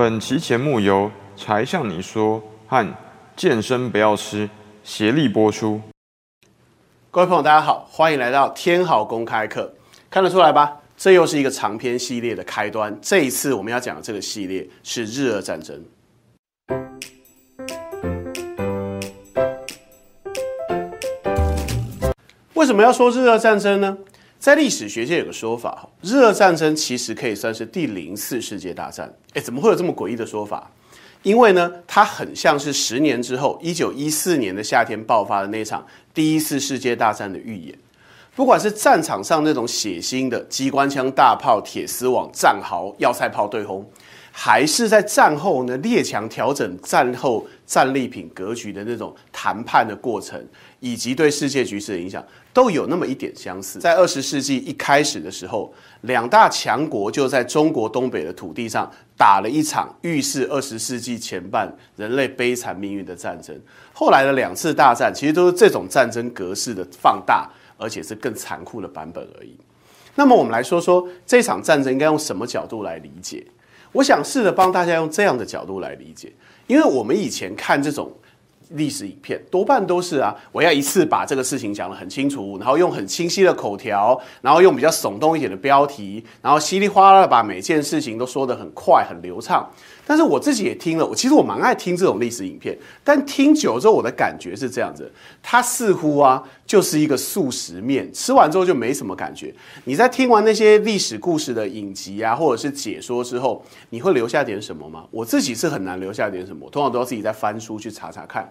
本期节目由柴向你说和健身不要吃协力播出。各位朋友，大家好，欢迎来到天豪公开课。看得出来吧？这又是一个长篇系列的开端。这一次我们要讲的这个系列是日俄战争。为什么要说日俄战争呢？在历史学界有个说法，日俄战争其实可以算是第零次世界大战。哎，怎么会有这么诡异的说法？因为呢，它很像是十年之后，一九一四年的夏天爆发的那场第一次世界大战的预演。不管是战场上那种血腥的机关枪、大炮、铁丝网、战壕、要塞炮对轰，还是在战后呢列强调整战后战利品格局的那种谈判的过程，以及对世界局势的影响。都有那么一点相似。在二十世纪一开始的时候，两大强国就在中国东北的土地上打了一场预示二十世纪前半人类悲惨命运的战争。后来的两次大战其实都是这种战争格式的放大，而且是更残酷的版本而已。那么我们来说说这场战争应该用什么角度来理解？我想试着帮大家用这样的角度来理解，因为我们以前看这种。历史影片多半都是啊，我要一次把这个事情讲得很清楚，然后用很清晰的口条，然后用比较耸动一点的标题，然后稀里哗啦的把每件事情都说得很快很流畅。但是我自己也听了，我其实我蛮爱听这种历史影片，但听久之后我的感觉是这样子，它似乎啊就是一个速食面，吃完之后就没什么感觉。你在听完那些历史故事的影集啊，或者是解说之后，你会留下点什么吗？我自己是很难留下点什么，通常都要自己再翻书去查查看。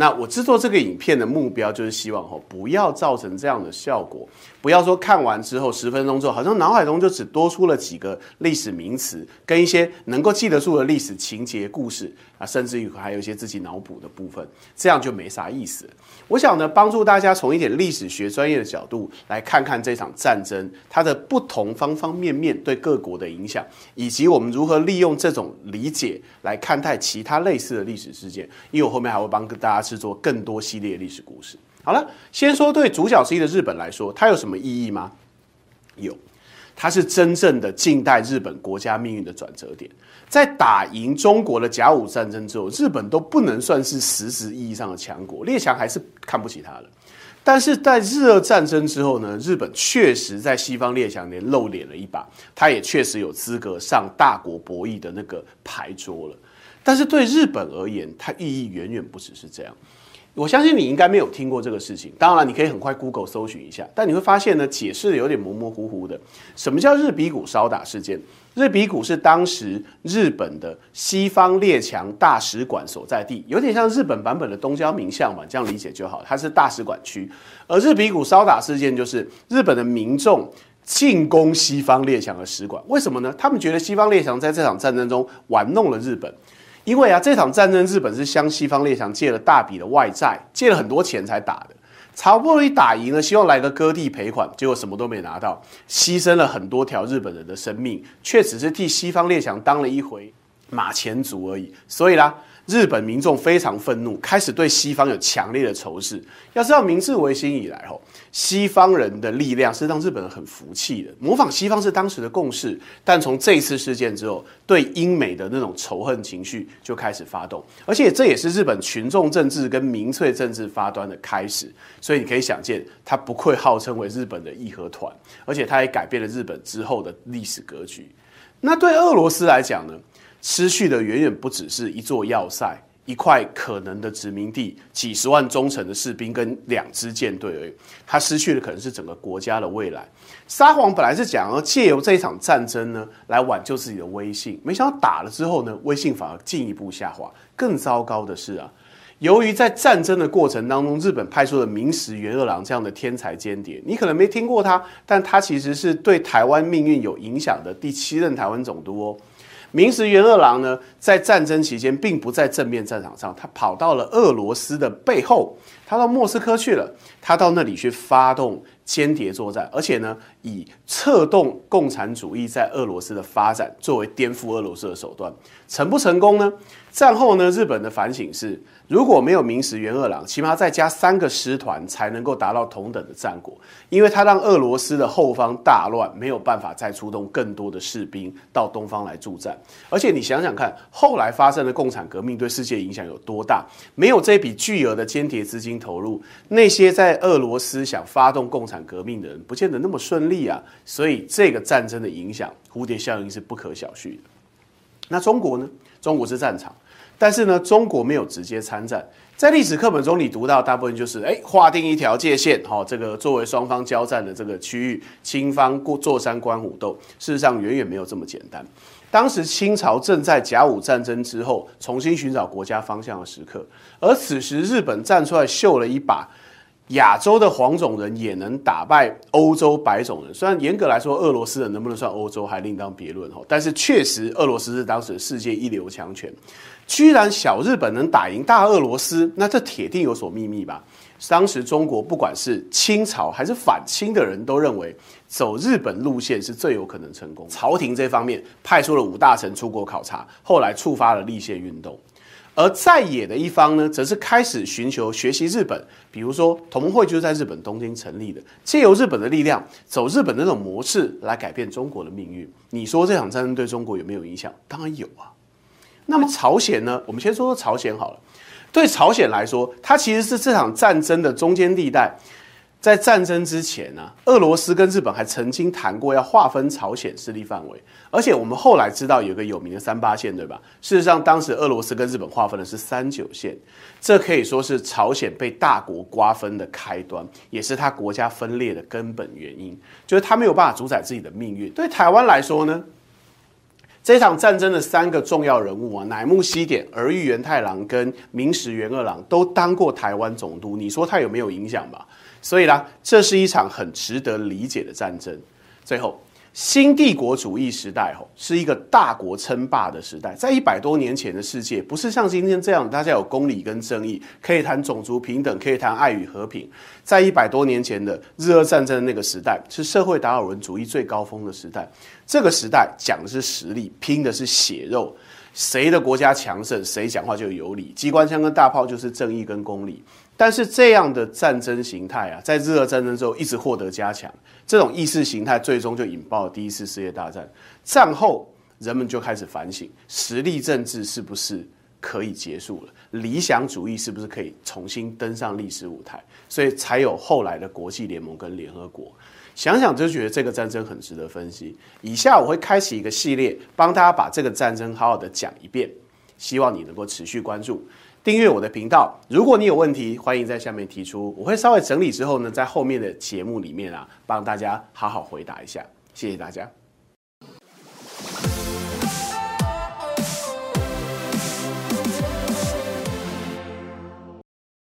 那我制作这个影片的目标就是希望哦，不要造成这样的效果，不要说看完之后十分钟之后，好像脑海中就只多出了几个历史名词跟一些能够记得住的历史情节故事啊，甚至于还有一些自己脑补的部分，这样就没啥意思。我想呢，帮助大家从一点历史学专业的角度来看看这场战争它的不同方方面面对各国的影响，以及我们如何利用这种理解来看待其他类似的历史事件。因为我后面还会帮大家。制作更多系列历史故事。好了，先说对主角之一的日本来说，它有什么意义吗？有，它是真正的近代日本国家命运的转折点。在打赢中国的甲午战争之后，日本都不能算是实质意义上的强国，列强还是看不起他了。但是在日俄战争之后呢，日本确实在西方列强里露脸了一把，他也确实有资格上大国博弈的那个牌桌了。但是对日本而言，它意义远远不只是这样。我相信你应该没有听过这个事情。当然，你可以很快 Google 搜寻一下，但你会发现呢，解释的有点模模糊糊的。什么叫日比谷烧打事件？日比谷是当时日本的西方列强大使馆所在地，有点像日本版本的东交民巷嘛，这样理解就好。它是大使馆区，而日比谷烧打事件就是日本的民众进攻西方列强的使馆。为什么呢？他们觉得西方列强在这场战争中玩弄了日本。因为啊，这场战争日本是向西方列强借了大笔的外债，借了很多钱才打的。好不容易打赢了，希望来个割地赔款，结果什么都没拿到，牺牲了很多条日本人的生命，却只是替西方列强当了一回马前卒而已。所以啦。日本民众非常愤怒，开始对西方有强烈的仇视。要知道，明治维新以来，吼，西方人的力量是让日本人很服气的。模仿西方是当时的共识，但从这次事件之后，对英美的那种仇恨情绪就开始发动，而且这也是日本群众政治跟民粹政治发端的开始。所以你可以想见，他不愧号称为日本的义和团，而且他也改变了日本之后的历史格局。那对俄罗斯来讲呢？失去的远远不只是一座要塞、一块可能的殖民地、几十万忠诚的士兵跟两支舰队而已，他失去的可能是整个国家的未来。沙皇本来是想要借由这一场战争呢，来挽救自己的威信，没想到打了之后呢，威信反而进一步下滑。更糟糕的是啊，由于在战争的过程当中，日本派出了明石元二郎这样的天才间谍，你可能没听过他，但他其实是对台湾命运有影响的第七任台湾总督哦。明石元二郎呢，在战争期间并不在正面战场上，他跑到了俄罗斯的背后。他到莫斯科去了，他到那里去发动间谍作战，而且呢，以策动共产主义在俄罗斯的发展作为颠覆俄罗斯的手段，成不成功呢？战后呢，日本的反省是，如果没有明石元二郎，起码再加三个师团才能够达到同等的战果，因为他让俄罗斯的后方大乱，没有办法再出动更多的士兵到东方来助战。而且你想想看，后来发生的共产革命对世界影响有多大？没有这笔巨额的间谍资金投入，那些在俄罗斯想发动共产革命的人，不见得那么顺利啊。所以这个战争的影响，蝴蝶效应是不可小觑的。那中国呢？中国是战场，但是呢，中国没有直接参战。在历史课本中，你读到大部分就是哎，划定一条界限，哈，这个作为双方交战的这个区域，清方过坐山观虎斗。事实上，远远没有这么简单。当时清朝正在甲午战争之后重新寻找国家方向的时刻，而此时日本站出来秀了一把。亚洲的黄种人也能打败欧洲白种人，虽然严格来说，俄罗斯人能不能算欧洲还另当别论哈，但是确实俄罗斯是当时世界一流强权，居然小日本能打赢大俄罗斯，那这铁定有所秘密吧？当时中国不管是清朝还是反清的人都认为走日本路线是最有可能成功，朝廷这方面派出了五大臣出国考察，后来触发了立宪运动。而在野的一方呢，则是开始寻求学习日本，比如说同盟会就是在日本东京成立的，借由日本的力量，走日本那种模式来改变中国的命运。你说这场战争对中国有没有影响？当然有啊。那么朝鲜呢？我们先说说朝鲜好了。对朝鲜来说，它其实是这场战争的中间地带。在战争之前呢，俄罗斯跟日本还曾经谈过要划分朝鲜势力范围，而且我们后来知道有个有名的三八线，对吧？事实上，当时俄罗斯跟日本划分的是三九线，这可以说是朝鲜被大国瓜分的开端，也是他国家分裂的根本原因，就是他没有办法主宰自己的命运。对台湾来说呢，这场战争的三个重要人物啊，乃木希典、儿玉源太郎跟明石元二郎都当过台湾总督，你说他有没有影响吧？所以呢，这是一场很值得理解的战争。最后，新帝国主义时代吼是一个大国称霸的时代。在一百多年前的世界，不是像今天这样，大家有公理跟正义，可以谈种族平等，可以谈爱与和平。在一百多年前的日俄战争那个时代，是社会达尔文主义最高峰的时代。这个时代讲的是实力，拼的是血肉，谁的国家强盛，谁讲话就有理。机关枪跟大炮就是正义跟公理。但是这样的战争形态啊，在日俄战争之后一直获得加强，这种意识形态最终就引爆了第一次世界大战。战后人们就开始反省，实力政治是不是可以结束了？理想主义是不是可以重新登上历史舞台？所以才有后来的国际联盟跟联合国。想想就觉得这个战争很值得分析。以下我会开启一个系列，帮大家把这个战争好好的讲一遍，希望你能够持续关注。订阅我的频道，如果你有问题，欢迎在下面提出，我会稍微整理之后呢，在后面的节目里面啊，帮大家好好回答一下。谢谢大家。